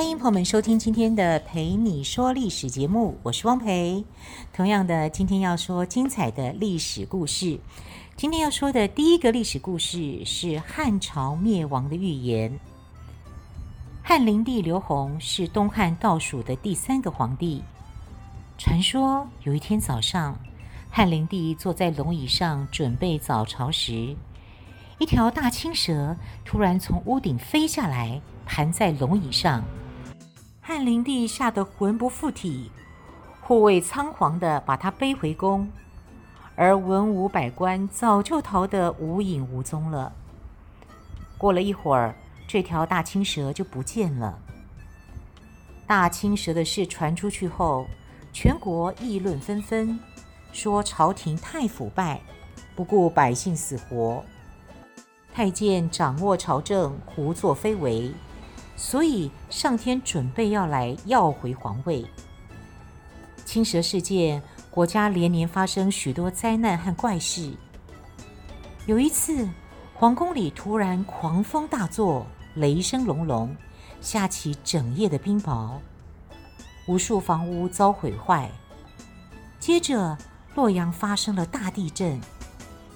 欢迎朋友们收听今天的《陪你说历史》节目，我是汪培。同样的，今天要说精彩的历史故事。今天要说的第一个历史故事是汉朝灭亡的预言。汉灵帝刘宏是东汉倒数的第三个皇帝。传说有一天早上，汉灵帝坐在龙椅上准备早朝时，一条大青蛇突然从屋顶飞下来，盘在龙椅上。汉灵帝吓得魂不附体，护卫仓皇地把他背回宫，而文武百官早就逃得无影无踪了。过了一会儿。这条大青蛇就不见了。大青蛇的事传出去后，全国议论纷纷，说朝廷太腐败，不顾百姓死活；太监掌握朝政，胡作非为，所以上天准备要来要回皇位。青蛇事件，国家连年发生许多灾难和怪事。有一次，皇宫里突然狂风大作。雷声隆隆，下起整夜的冰雹，无数房屋遭毁坏。接着，洛阳发生了大地震，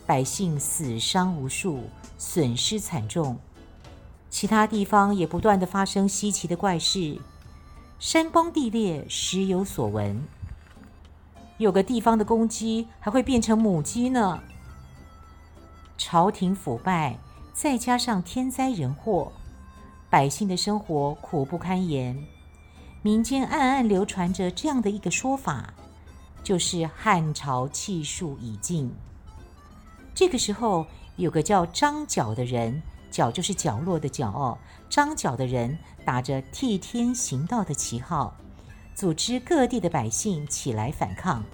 百姓死伤无数，损失惨重。其他地方也不断的发生稀奇的怪事，山崩地裂，时有所闻。有个地方的公鸡还会变成母鸡呢。朝廷腐败，再加上天灾人祸。百姓的生活苦不堪言，民间暗暗流传着这样的一个说法，就是汉朝气数已尽。这个时候，有个叫张角的人，角就是角落的角哦，张角的人打着替天行道的旗号，组织各地的百姓起来反抗。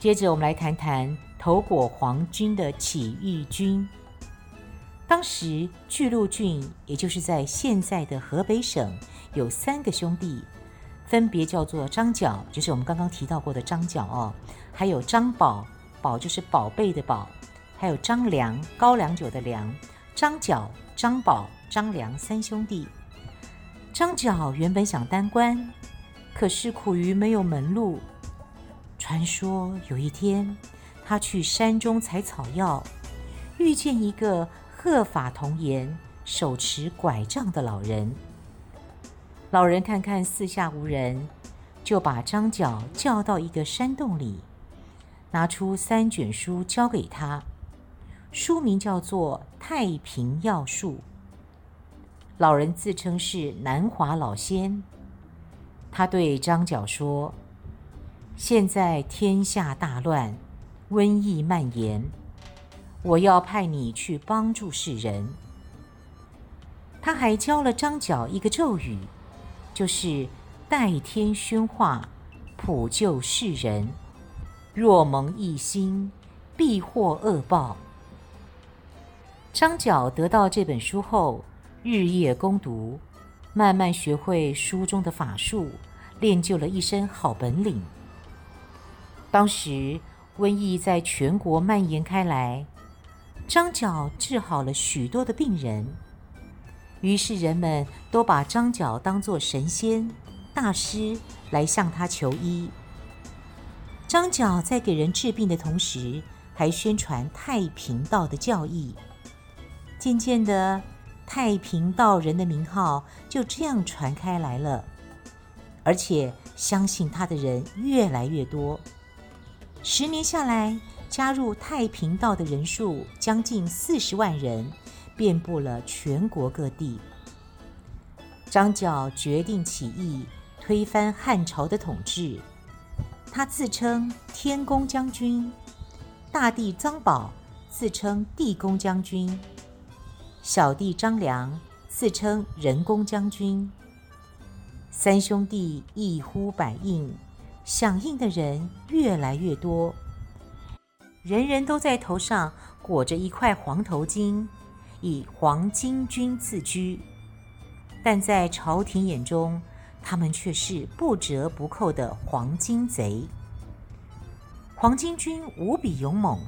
接着，我们来谈谈头果皇军的起义军。当时巨鹿郡，也就是在现在的河北省，有三个兄弟，分别叫做张角，就是我们刚刚提到过的张角哦，还有张宝，宝就是宝贝的宝，还有张良，高粱酒的良，张角、张宝、张良三兄弟。张角原本想当官，可是苦于没有门路。传说有一天，他去山中采草药，遇见一个。鹤发童颜、手持拐杖的老人，老人看看四下无人，就把张角叫到一个山洞里，拿出三卷书交给他，书名叫做《太平要术》。老人自称是南华老仙，他对张角说：“现在天下大乱，瘟疫蔓延。”我要派你去帮助世人。他还教了张角一个咒语，就是“代天宣化，普救世人。若蒙一心，必获恶报。”张角得到这本书后，日夜攻读，慢慢学会书中的法术，练就了一身好本领。当时瘟疫在全国蔓延开来。张角治好了许多的病人，于是人们都把张角当作神仙、大师来向他求医。张角在给人治病的同时，还宣传太平道的教义。渐渐的，太平道人的名号就这样传开来了，而且相信他的人越来越多。十年下来，加入太平道的人数将近四十万人，遍布了全国各地。张角决定起义，推翻汉朝的统治。他自称天公将军，大弟张宝自称地公将军，小弟张良自称人公将军。三兄弟一呼百应，响应的人越来越多。人人都在头上裹着一块黄头巾，以黄巾军自居。但在朝廷眼中，他们却是不折不扣的黄巾贼。黄巾军无比勇猛，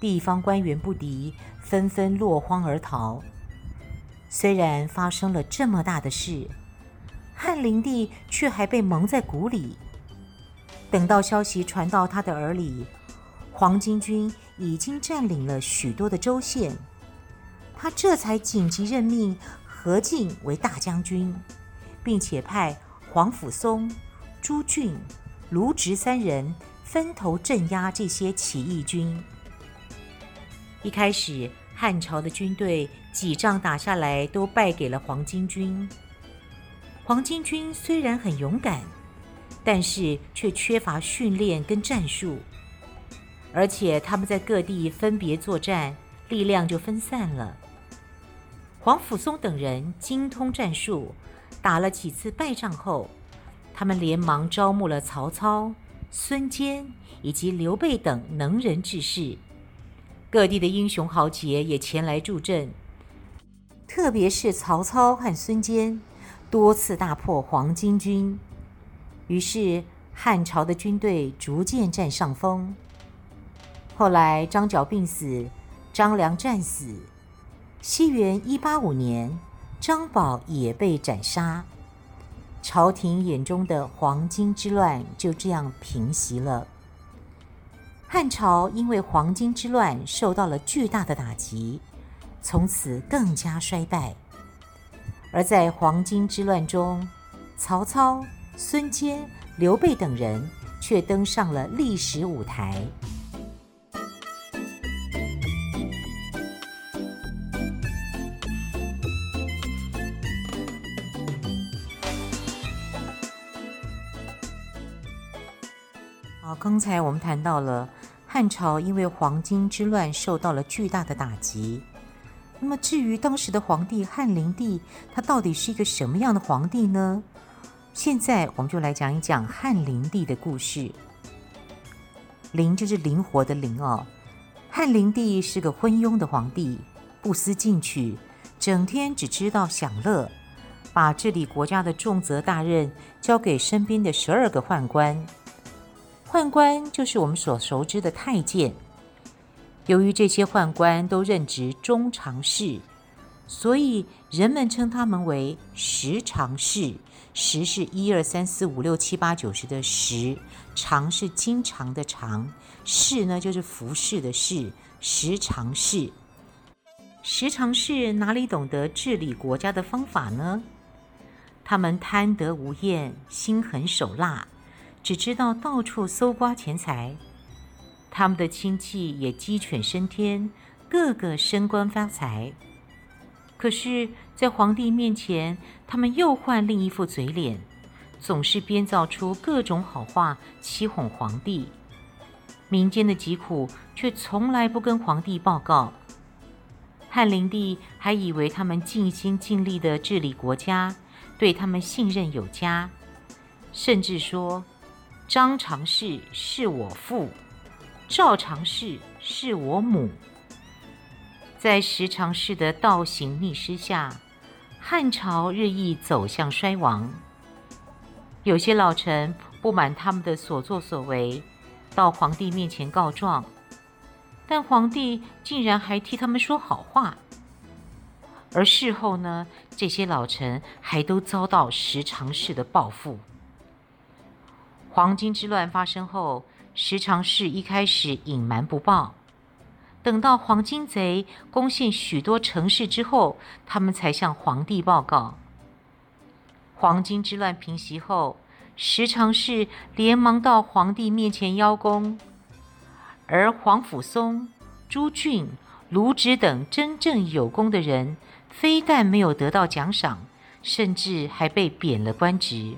地方官员不敌，纷纷落荒而逃。虽然发生了这么大的事，汉灵帝却还被蒙在鼓里。等到消息传到他的耳里，黄巾军已经占领了许多的州县，他这才紧急任命何进为大将军，并且派皇甫嵩、朱俊、卢植三人分头镇压这些起义军。一开始，汉朝的军队几仗打下来，都败给了黄巾军。黄巾军虽然很勇敢，但是却缺乏训练跟战术，而且他们在各地分别作战，力量就分散了。皇甫嵩等人精通战术，打了几次败仗后，他们连忙招募了曹操、孙坚以及刘备等能人志士。各地的英雄豪杰也前来助阵，特别是曹操和孙坚，多次大破黄巾军。于是汉朝的军队逐渐占上风。后来张角病死，张良战死。西元一八五年，张宝也被斩杀，朝廷眼中的黄巾之乱就这样平息了。汉朝因为黄巾之乱受到了巨大的打击，从此更加衰败。而在黄巾之乱中，曹操、孙坚、刘备等人却登上了历史舞台。刚才我们谈到了汉朝因为黄巾之乱受到了巨大的打击。那么，至于当时的皇帝汉灵帝，他到底是一个什么样的皇帝呢？现在我们就来讲一讲汉灵帝的故事。灵就是灵活的灵哦。汉灵帝是个昏庸的皇帝，不思进取，整天只知道享乐，把治理国家的重责大任交给身边的十二个宦官。宦官就是我们所熟知的太监。由于这些宦官都任职中常侍，所以人们称他们为十常侍。十是一二三四五六七八九十的十，常是经常的常，侍呢就是服侍的侍，十常侍。十常侍哪里懂得治理国家的方法呢？他们贪得无厌，心狠手辣。只知道到处搜刮钱财，他们的亲戚也鸡犬升天，个个升官发财。可是，在皇帝面前，他们又换另一副嘴脸，总是编造出各种好话欺哄皇帝。民间的疾苦却从来不跟皇帝报告。汉灵帝还以为他们尽心尽力地治理国家，对他们信任有加，甚至说。张常侍是我父，赵常侍是我母。在十常侍的倒行逆施下，汉朝日益走向衰亡。有些老臣不满他们的所作所为，到皇帝面前告状，但皇帝竟然还替他们说好话。而事后呢，这些老臣还都遭到十常侍的报复。黄巾之乱发生后，十常侍一开始隐瞒不报，等到黄巾贼攻陷许多城市之后，他们才向皇帝报告。黄巾之乱平息后，十常侍连忙到皇帝面前邀功，而皇甫嵩、朱俊、卢植等真正有功的人，非但没有得到奖赏，甚至还被贬了官职。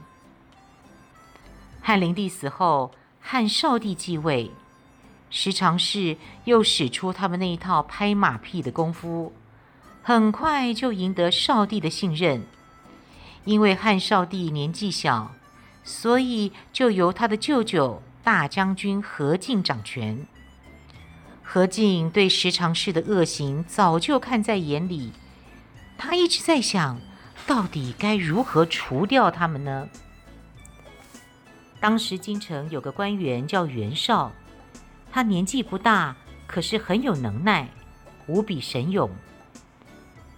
汉灵帝死后，汉少帝继位，十常侍又使出他们那一套拍马屁的功夫，很快就赢得少帝的信任。因为汉少帝年纪小，所以就由他的舅舅大将军何进掌权。何进对十常侍的恶行早就看在眼里，他一直在想，到底该如何除掉他们呢？当时京城有个官员叫袁绍，他年纪不大，可是很有能耐，无比神勇。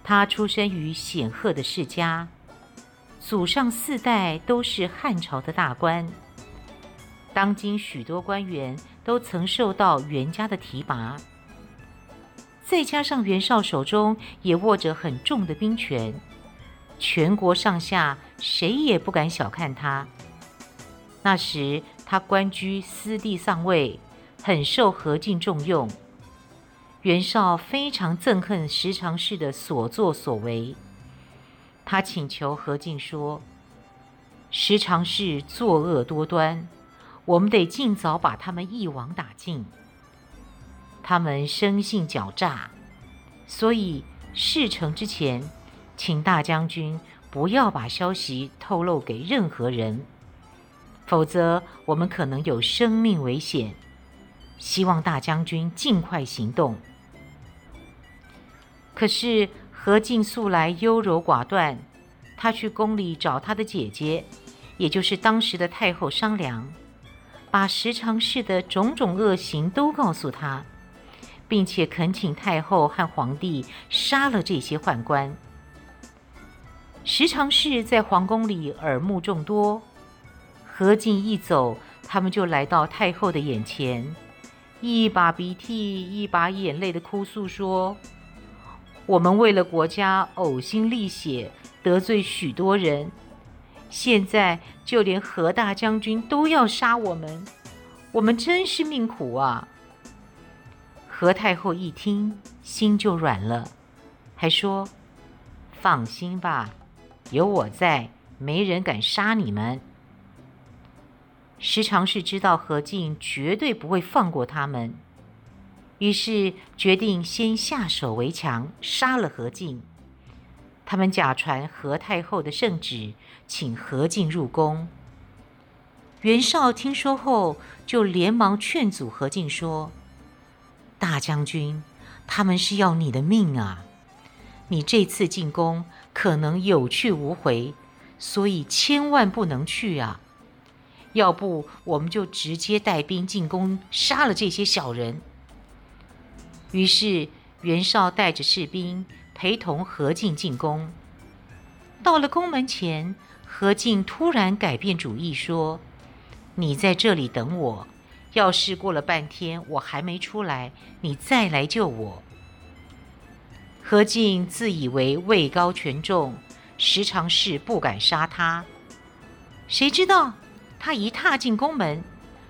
他出身于显赫的世家，祖上四代都是汉朝的大官。当今许多官员都曾受到袁家的提拔，再加上袁绍手中也握着很重的兵权，全国上下谁也不敢小看他。那时他官居司隶上尉，很受何进重用。袁绍非常憎恨十常侍的所作所为，他请求何进说：“十常侍作恶多端。”我们得尽早把他们一网打尽。他们生性狡诈，所以事成之前，请大将军不要把消息透露给任何人，否则我们可能有生命危险。希望大将军尽快行动。可是何进素来优柔寡断，他去宫里找他的姐姐，也就是当时的太后商量。把十常侍的种种恶行都告诉他，并且恳请太后和皇帝杀了这些宦官。十常侍在皇宫里耳目众多，何进一走，他们就来到太后的眼前，一把鼻涕一把眼泪的哭诉说：“我们为了国家呕心沥血，得罪许多人。”现在就连何大将军都要杀我们，我们真是命苦啊！何太后一听，心就软了，还说：“放心吧，有我在，没人敢杀你们。”时常是知道何进绝对不会放过他们，于是决定先下手为强，杀了何进。他们假传何太后的圣旨，请何进入宫。袁绍听说后，就连忙劝阻何进说：“大将军，他们是要你的命啊！你这次进宫可能有去无回，所以千万不能去啊！要不，我们就直接带兵进宫，杀了这些小人。”于是袁绍带着士兵。陪同何进进宫，到了宫门前，何进突然改变主意，说：“你在这里等我，要是过了半天我还没出来，你再来救我。”何进自以为位高权重，时常是不敢杀他，谁知道他一踏进宫门，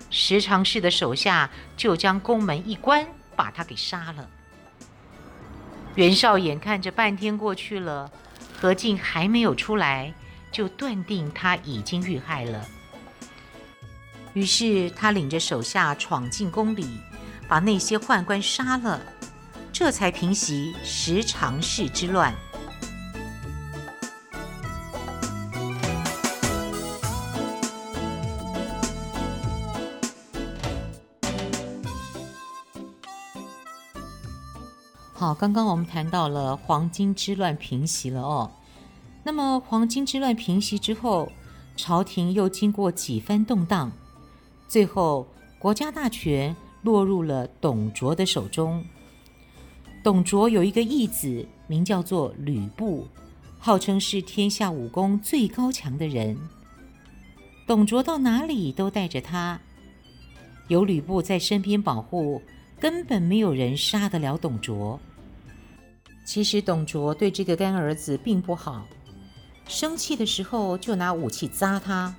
十常侍的手下就将宫门一关，把他给杀了。袁绍眼看着半天过去了，何进还没有出来，就断定他已经遇害了。于是他领着手下闯进宫里，把那些宦官杀了，这才平息十常侍之乱。刚刚我们谈到了黄巾之乱平息了哦。那么黄巾之乱平息之后，朝廷又经过几番动荡，最后国家大权落入了董卓的手中。董卓有一个义子，名叫做吕布，号称是天下武功最高强的人。董卓到哪里都带着他，有吕布在身边保护，根本没有人杀得了董卓。其实董卓对这个干儿子并不好，生气的时候就拿武器扎他，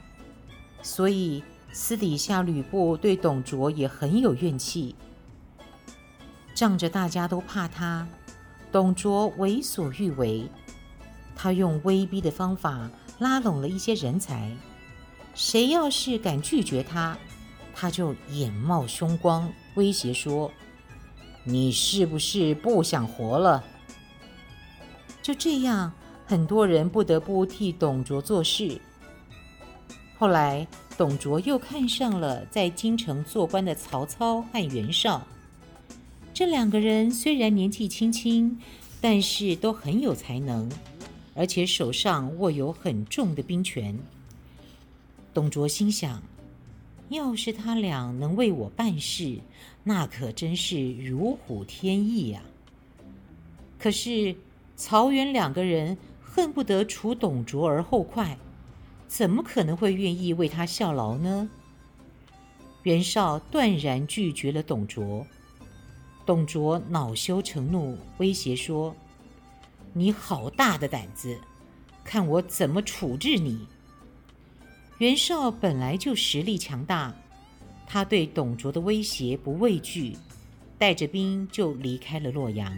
所以私底下吕布对董卓也很有怨气。仗着大家都怕他，董卓为所欲为，他用威逼的方法拉拢了一些人才，谁要是敢拒绝他，他就眼冒凶光，威胁说：“你是不是不想活了？”就这样，很多人不得不替董卓做事。后来，董卓又看上了在京城做官的曹操和袁绍，这两个人虽然年纪轻轻，但是都很有才能，而且手上握有很重的兵权。董卓心想，要是他俩能为我办事，那可真是如虎添翼呀。可是曹袁两个人恨不得除董卓而后快，怎么可能会愿意为他效劳呢？袁绍断然拒绝了董卓。董卓恼羞成怒，威胁说：“你好大的胆子，看我怎么处置你！”袁绍本来就实力强大，他对董卓的威胁不畏惧，带着兵就离开了洛阳。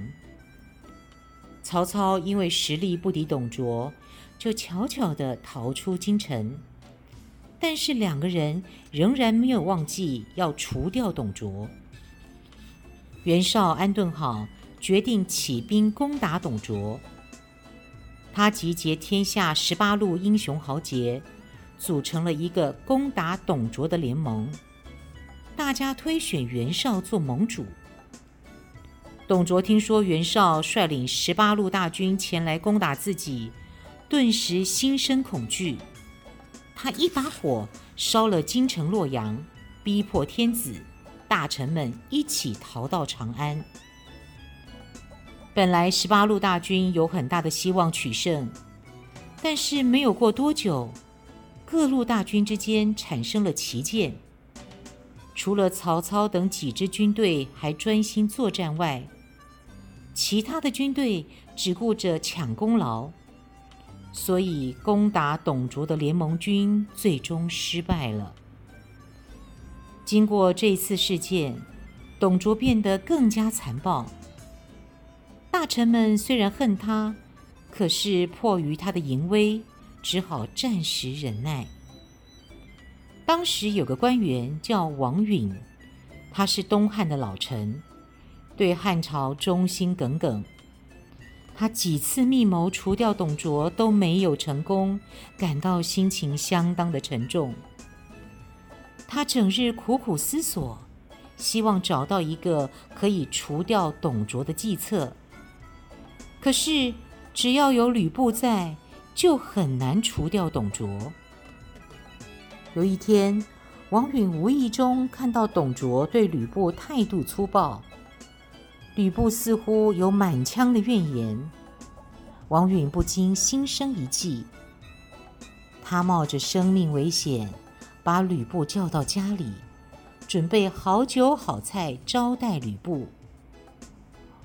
曹操因为实力不敌董卓，就悄悄地逃出京城。但是两个人仍然没有忘记要除掉董卓。袁绍安顿好，决定起兵攻打董卓。他集结天下十八路英雄豪杰，组成了一个攻打董卓的联盟。大家推选袁绍做盟主。董卓听说袁绍率领十八路大军前来攻打自己，顿时心生恐惧。他一把火烧了京城洛阳，逼迫天子。大臣们一起逃到长安。本来十八路大军有很大的希望取胜，但是没有过多久，各路大军之间产生了歧见。除了曹操等几支军队还专心作战外，其他的军队只顾着抢功劳，所以攻打董卓的联盟军最终失败了。经过这次事件，董卓变得更加残暴。大臣们虽然恨他，可是迫于他的淫威，只好暂时忍耐。当时有个官员叫王允，他是东汉的老臣，对汉朝忠心耿耿。他几次密谋除掉董卓都没有成功，感到心情相当的沉重。他整日苦苦思索，希望找到一个可以除掉董卓的计策。可是，只要有吕布在，就很难除掉董卓。有一天，王允无意中看到董卓对吕布态度粗暴，吕布似乎有满腔的怨言，王允不禁心生一计。他冒着生命危险。把吕布叫到家里，准备好酒好菜招待吕布。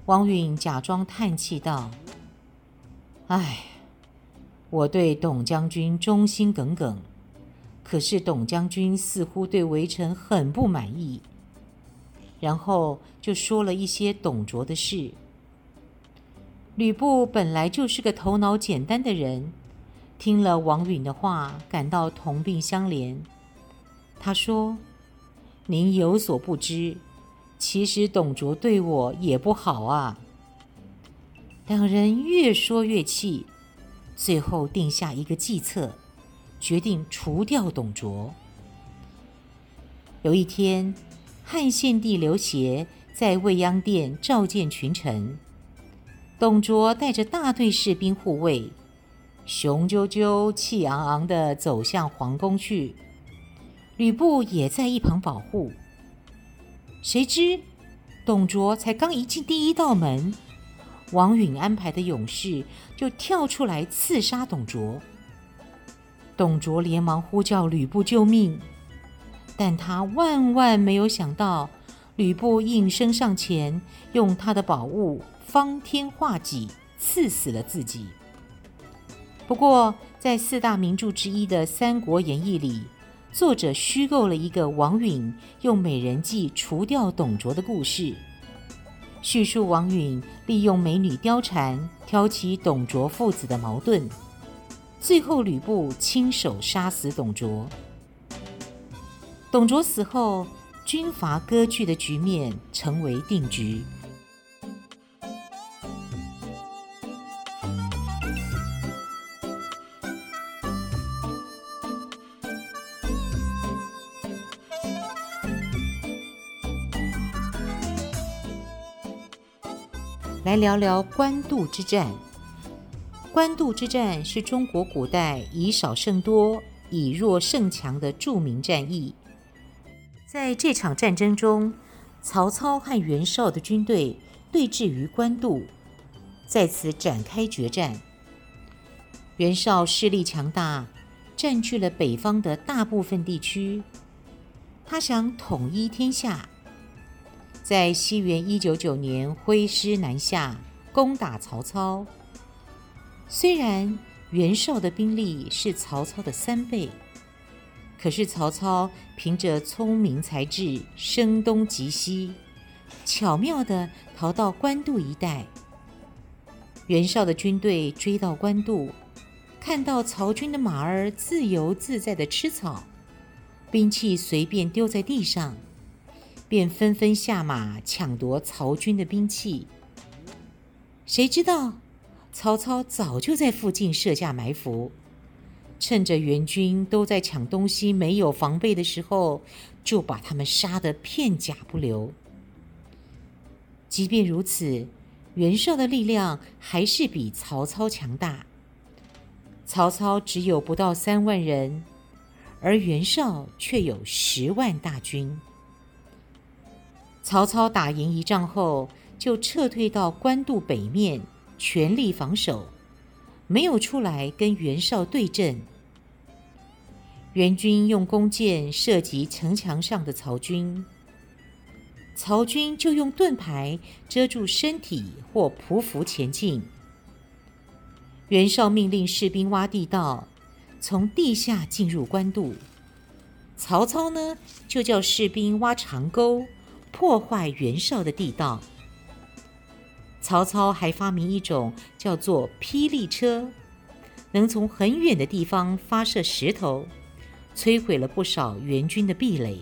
王允假装叹气道：“唉，我对董将军忠心耿耿，可是董将军似乎对微臣很不满意。”然后就说了一些董卓的事。吕布本来就是个头脑简单的人，听了王允的话，感到同病相怜。他说：“您有所不知，其实董卓对我也不好啊。”两人越说越气，最后定下一个计策，决定除掉董卓。有一天，汉献帝刘协在未央殿召见群臣，董卓带着大队士兵护卫，雄赳赳、气昂昂地走向皇宫去。吕布也在一旁保护。谁知，董卓才刚一进第一道门，王允安排的勇士就跳出来刺杀董卓。董卓连忙呼叫吕布救命，但他万万没有想到，吕布应声上前，用他的宝物方天画戟刺死了自己。不过，在四大名著之一的《三国演义》里，作者虚构了一个王允用美人计除掉董卓的故事，叙述王允利用美女貂蝉挑起董卓父子的矛盾，最后吕布亲手杀死董卓。董卓死后，军阀割据的局面成为定局。来聊聊官渡之战。官渡之战是中国古代以少胜多、以弱胜强的著名战役。在这场战争中，曹操和袁绍的军队对峙于官渡，在此展开决战。袁绍势力强大，占据了北方的大部分地区，他想统一天下。在西元一九九年，挥师南下，攻打曹操。虽然袁绍的兵力是曹操的三倍，可是曹操凭着聪明才智，声东击西，巧妙地逃到官渡一带。袁绍的军队追到官渡，看到曹军的马儿自由自在地吃草，兵器随便丢在地上。便纷纷下马抢夺曹军的兵器。谁知道曹操早就在附近设下埋伏，趁着援军都在抢东西、没有防备的时候，就把他们杀得片甲不留。即便如此，袁绍的力量还是比曹操强大。曹操只有不到三万人，而袁绍却有十万大军。曹操打赢一仗后，就撤退到官渡北面，全力防守，没有出来跟袁绍对阵。袁军用弓箭射击城墙上的曹军，曹军就用盾牌遮住身体或匍匐前进。袁绍命令士兵挖地道，从地下进入官渡。曹操呢，就叫士兵挖长沟。破坏袁绍的地道。曹操还发明一种叫做霹雳车，能从很远的地方发射石头，摧毁了不少援军的壁垒。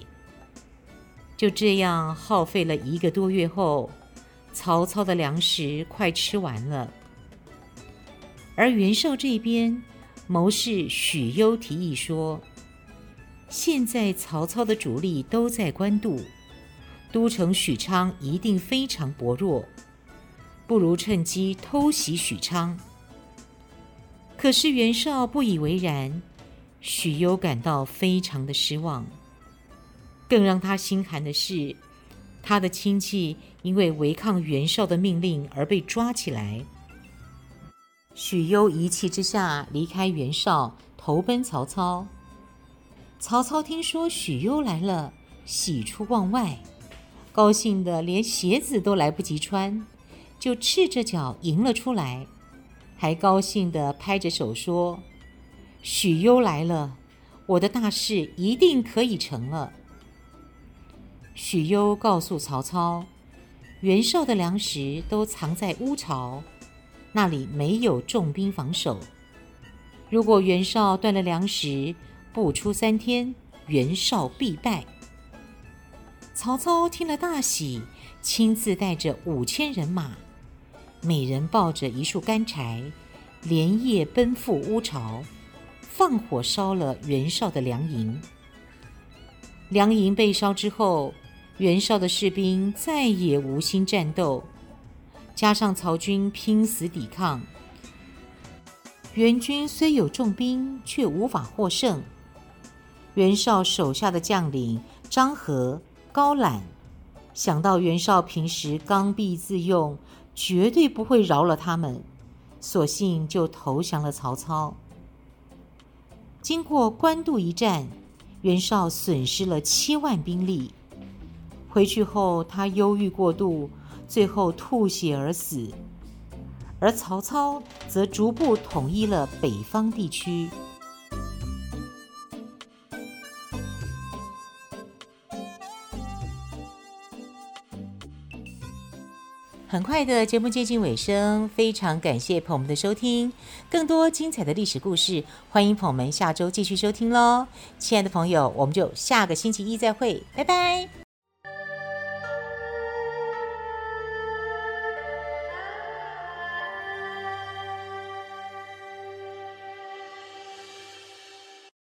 就这样耗费了一个多月后，曹操的粮食快吃完了。而袁绍这边，谋士许攸提议说：“现在曹操的主力都在官渡。”都城许昌一定非常薄弱，不如趁机偷袭许昌。可是袁绍不以为然，许攸感到非常的失望。更让他心寒的是，他的亲戚因为违抗袁绍的命令而被抓起来。许攸一气之下离开袁绍，投奔曹操。曹操听说许攸来了，喜出望外。高兴得连鞋子都来不及穿，就赤着脚迎了出来，还高兴地拍着手说：“许攸来了，我的大事一定可以成了。”许攸告诉曹操，袁绍的粮食都藏在乌巢，那里没有重兵防守。如果袁绍断了粮食，不出三天，袁绍必败。曹操听了大喜，亲自带着五千人马，每人抱着一束干柴，连夜奔赴乌巢，放火烧了袁绍的粮营。粮营被烧之后，袁绍的士兵再也无心战斗，加上曹军拼死抵抗，袁军虽有重兵，却无法获胜。袁绍手下的将领张合。高览想到袁绍平时刚愎自用，绝对不会饶了他们，索性就投降了曹操。经过官渡一战，袁绍损失了七万兵力。回去后，他忧郁过度，最后吐血而死。而曹操则逐步统一了北方地区。很快的节目接近尾声，非常感谢朋友们的收听。更多精彩的历史故事，欢迎朋友们下周继续收听喽。亲爱的朋友，我们就下个星期一再会，拜拜。